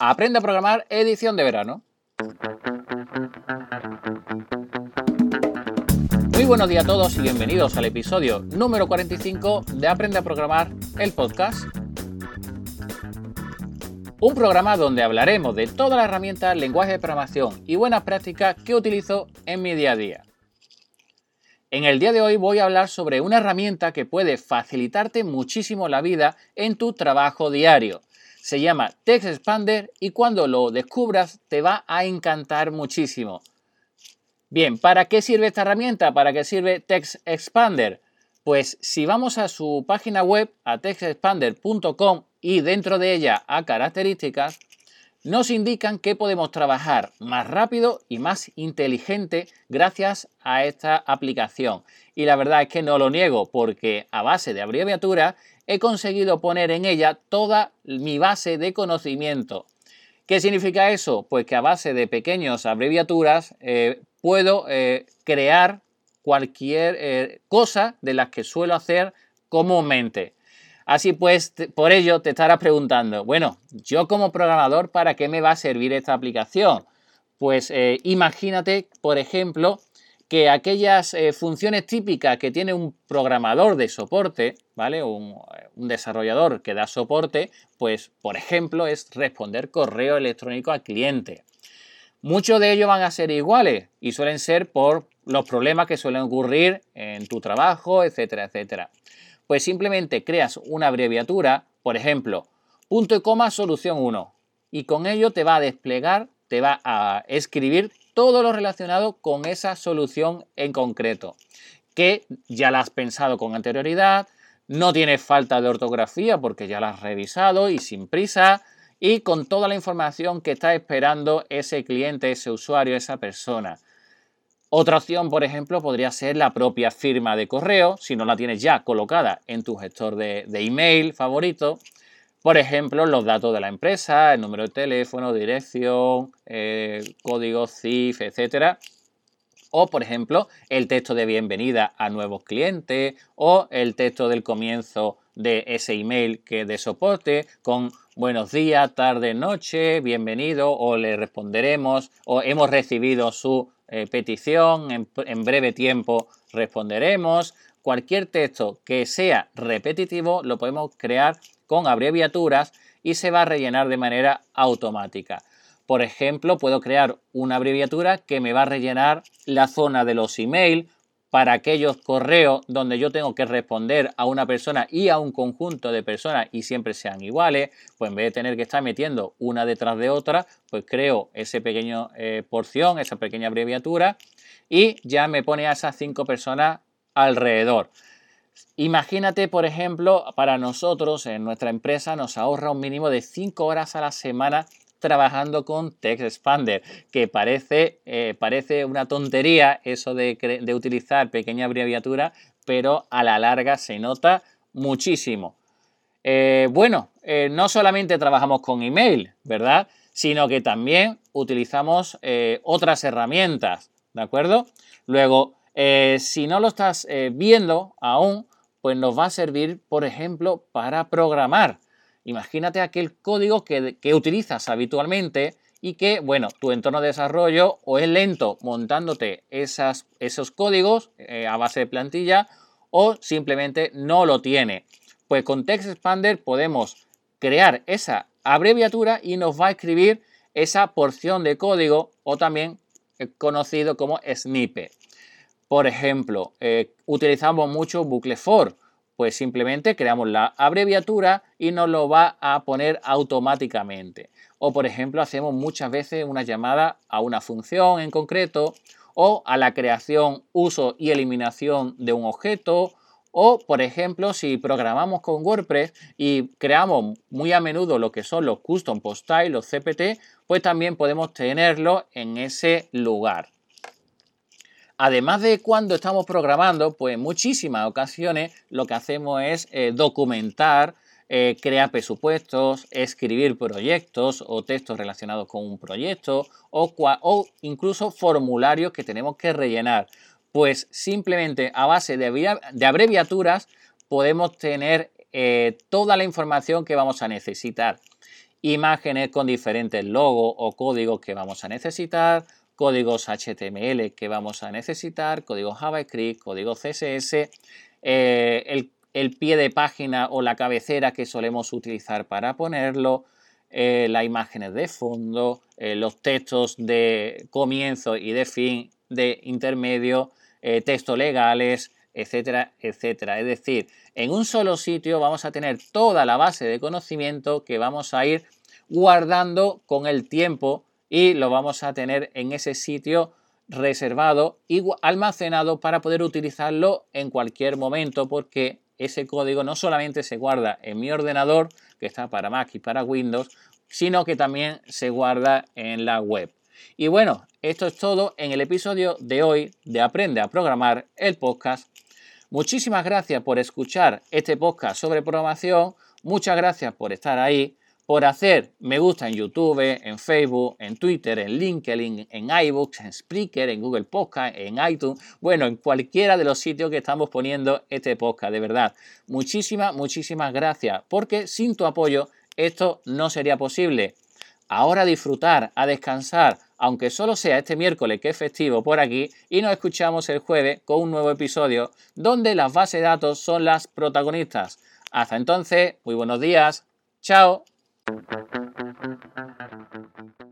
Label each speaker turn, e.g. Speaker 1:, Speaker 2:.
Speaker 1: Aprende a programar edición de verano. Muy buenos días a todos y bienvenidos al episodio número 45 de Aprende a programar el podcast. Un programa donde hablaremos de todas las herramientas, lenguaje de programación y buenas prácticas que utilizo en mi día a día. En el día de hoy voy a hablar sobre una herramienta que puede facilitarte muchísimo la vida en tu trabajo diario se llama Text Expander y cuando lo descubras te va a encantar muchísimo. Bien, ¿para qué sirve esta herramienta? ¿Para qué sirve Text Expander? Pues si vamos a su página web, a textexpander.com y dentro de ella a características, nos indican que podemos trabajar más rápido y más inteligente gracias a esta aplicación. Y la verdad es que no lo niego porque a base de abreviatura he conseguido poner en ella toda mi base de conocimiento. ¿Qué significa eso? Pues que a base de pequeñas abreviaturas eh, puedo eh, crear cualquier eh, cosa de las que suelo hacer comúnmente. Así pues, por ello te estarás preguntando, bueno, yo como programador, ¿para qué me va a servir esta aplicación? Pues imagínate, por ejemplo, que aquellas funciones típicas que tiene un programador de soporte, ¿vale? Un, un, desarrollador que da soporte, pues por ejemplo es responder correo electrónico al cliente. Muchos de ellos van a ser iguales y suelen ser por los problemas que suelen ocurrir en tu trabajo, etcétera, etcétera. Pues simplemente creas una abreviatura, por ejemplo, punto y coma solución 1, y con ello te va a desplegar, te va a escribir todo lo relacionado con esa solución en concreto, que ya la has pensado con anterioridad, no tiene falta de ortografía porque ya la has revisado y sin prisa, y con toda la información que está esperando ese cliente, ese usuario, esa persona. Otra opción, por ejemplo, podría ser la propia firma de correo, si no la tienes ya colocada en tu gestor de, email favorito, por ejemplo, los datos de la empresa, el número de teléfono, dirección, eh, código CIF, etc. O, por ejemplo, el texto de bienvenida a nuevos clientes o el texto del comienzo de ese email que de soporte con buenos días, tarde, noche, bienvenido o le responderemos o hemos recibido su eh, petición, en breve tiempo responderemos. Cualquier texto que sea repetitivo lo podemos crear con abreviaturas y se va a rellenar de manera automática. Por ejemplo, puedo crear una abreviatura que me va a rellenar la zona de los emails para aquellos correos donde yo tengo que responder a una persona y a un conjunto de personas y siempre sean iguales, pues en vez de tener que estar metiendo una detrás de otra, pues creo esa pequeña eh, porción, esa pequeña abreviatura y ya me pone a esas cinco personas alrededor. Imagínate, por ejemplo, para nosotros en nuestra empresa nos ahorra un mínimo de 5 horas a la semana trabajando con Text Expander, que parece, eh, parece una tontería eso de, utilizar pequeña abreviatura, pero a la larga se nota muchísimo. Eh, bueno, eh, no solamente trabajamos con email, ¿verdad? Sino que también utilizamos otras herramientas, ¿de acuerdo? Luego, si no lo estás viendo aún, pues nos va a servir, por ejemplo, para programar. Imagínate aquel código que, utilizas habitualmente y que, bueno, tu entorno de desarrollo o es lento montándote esos códigos eh, a base de plantilla o simplemente no lo tiene. Pues con Text Expander podemos crear esa abreviatura y nos va a escribir esa porción de código o también eh, conocido como snippet. Por ejemplo, eh, utilizamos mucho bucle for, pues simplemente creamos la abreviatura y nos lo va a poner automáticamente. O por ejemplo, hacemos muchas veces una llamada a una función en concreto o a la creación, uso y eliminación de un objeto o, por ejemplo, si programamos con WordPress y creamos muy a menudo lo que son los custom post style, los CPT, pues también podemos tenerlo en ese lugar. Además de cuando estamos programando, pues en muchísimas ocasiones lo que hacemos es eh, documentar, eh, crear presupuestos, escribir proyectos o textos relacionados con un proyecto o, incluso formularios que tenemos que rellenar. Pues simplemente a base de, abreviaturas podemos tener eh, toda la información que vamos a necesitar. imágenes con diferentes logos o códigos que vamos a necesitar, códigos HTML que vamos a necesitar, códigos JavaScript, código CSS, eh, el, el, pie de página o la cabecera que solemos utilizar para ponerlo, eh, las imágenes de fondo, eh, los textos de comienzo y de fin, de intermedio, textos legales, etcétera, etcétera. Es decir, en un solo sitio vamos a tener toda la base de conocimiento que vamos a ir guardando con el tiempo y lo vamos a tener en ese sitio reservado y almacenado para poder utilizarlo en cualquier momento porque ese código no solamente se guarda en mi ordenador, que está para Mac y para Windows, sino que también se guarda en la web. Y bueno, esto es todo en el episodio de hoy de Aprende a Programar, el podcast. Muchísimas gracias por escuchar este podcast sobre programación. Muchas gracias por estar ahí por hacer me gusta en YouTube, en Facebook, en Twitter, en LinkedIn, en iBooks, en Spreaker, en Google Podcast, en iTunes, bueno, en cualquiera de los sitios que estamos poniendo este podcast, de verdad. Muchísimas, muchísimas gracias, porque sin tu apoyo esto no sería posible. Ahora a disfrutar, a descansar, aunque solo sea este miércoles que es festivo por aquí, y nos escuchamos el jueves con un nuevo episodio donde las bases de datos son las protagonistas. Hasta entonces, muy buenos días. Chao. Thank you.